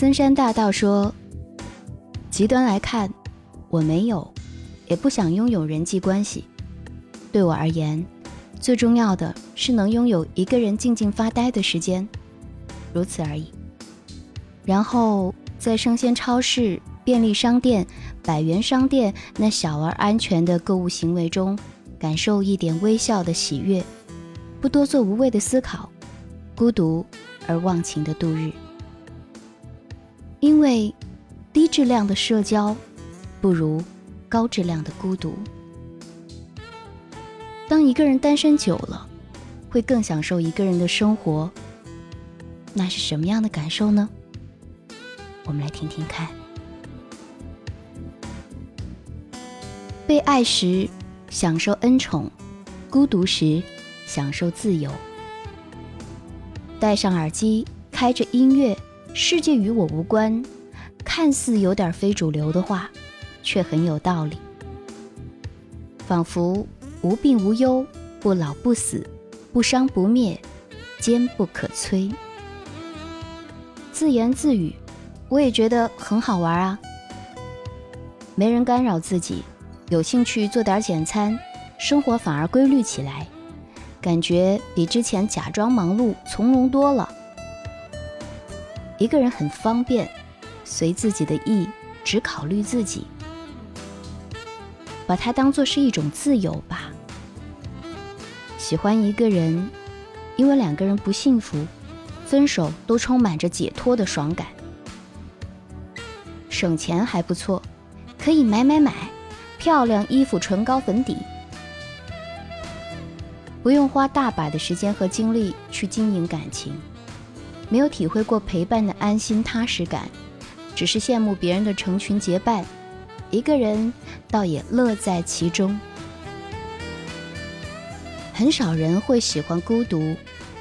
森山大道说：“极端来看，我没有，也不想拥有人际关系。对我而言，最重要的是能拥有一个人静静发呆的时间，如此而已。然后在生鲜超市、便利商店、百元商店那小而安全的购物行为中，感受一点微笑的喜悦，不多做无谓的思考，孤独而忘情的度日。”因为低质量的社交不如高质量的孤独。当一个人单身久了，会更享受一个人的生活。那是什么样的感受呢？我们来听听看。被爱时享受恩宠，孤独时享受自由。戴上耳机，开着音乐。世界与我无关，看似有点非主流的话，却很有道理。仿佛无病无忧，不老不死，不伤不灭，坚不可摧。自言自语，我也觉得很好玩啊。没人干扰自己，有兴趣做点简餐，生活反而规律起来，感觉比之前假装忙碌从容多了。一个人很方便，随自己的意，只考虑自己，把它当做是一种自由吧。喜欢一个人，因为两个人不幸福，分手都充满着解脱的爽感。省钱还不错，可以买买买，漂亮衣服、唇膏、粉底，不用花大把的时间和精力去经营感情。没有体会过陪伴的安心踏实感，只是羡慕别人的成群结伴，一个人倒也乐在其中。很少人会喜欢孤独，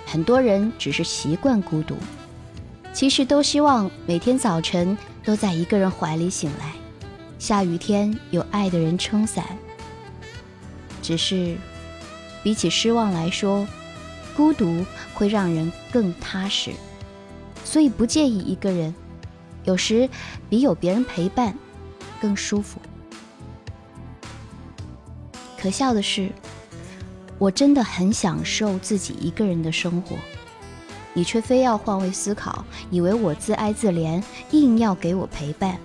很多人只是习惯孤独。其实都希望每天早晨都在一个人怀里醒来，下雨天有爱的人撑伞。只是，比起失望来说，孤独会让人更踏实。所以不介意一个人，有时比有别人陪伴更舒服。可笑的是，我真的很享受自己一个人的生活，你却非要换位思考，以为我自哀自怜，硬要给我陪伴。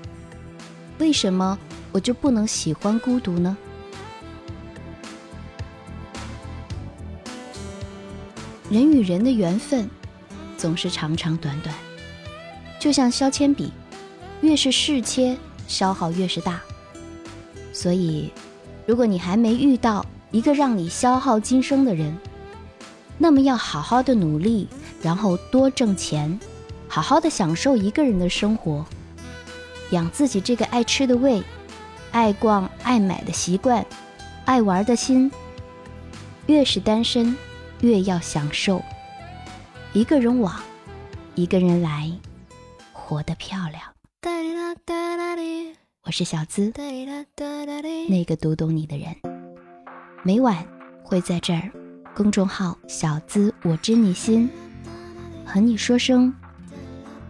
为什么我就不能喜欢孤独呢？人与人的缘分。总是长长短短，就像削铅笔，越是试切，消耗越是大。所以，如果你还没遇到一个让你消耗今生的人，那么要好好的努力，然后多挣钱，好好的享受一个人的生活，养自己这个爱吃的胃，爱逛爱买的习惯，爱玩的心。越是单身，越要享受。一个人往，一个人来，活得漂亮。我是小资，那个读懂你的人。每晚会在这儿，公众号“小资我知你心”，和你说声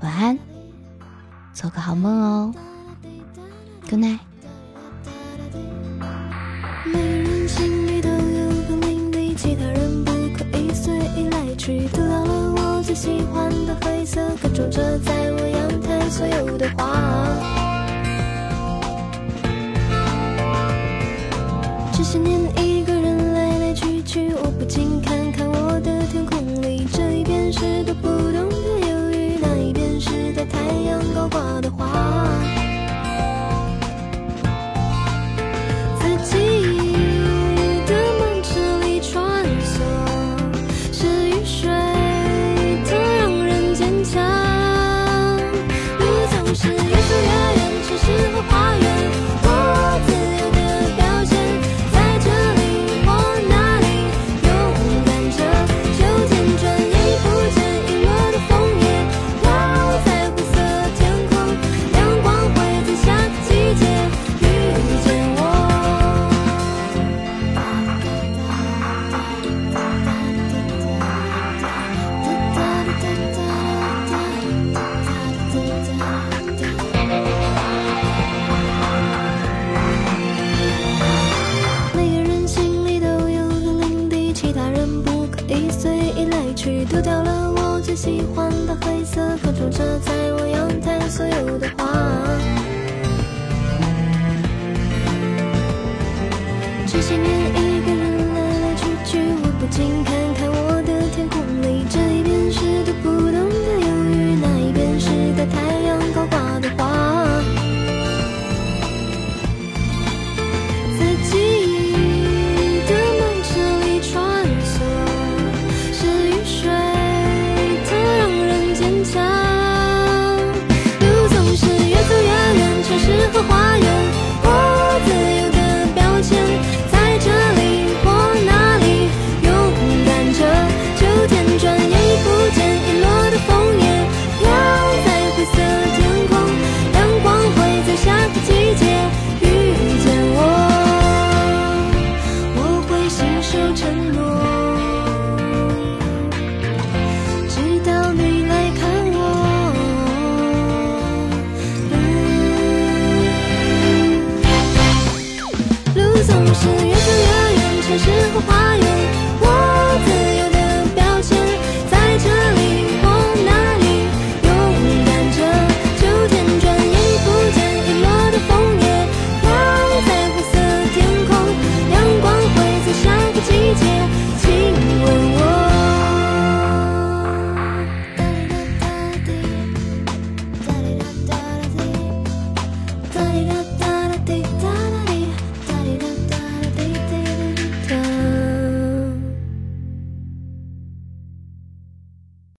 晚安，做个好梦哦。Good night。喜着在我阳台所有的花。这些年一个人来来去去，我不禁看看我的天空里，这一边是读不懂的忧郁，那一边是在太阳高挂的花。丢掉了我最喜欢的黑色，可种着在我阳台所有的有时候花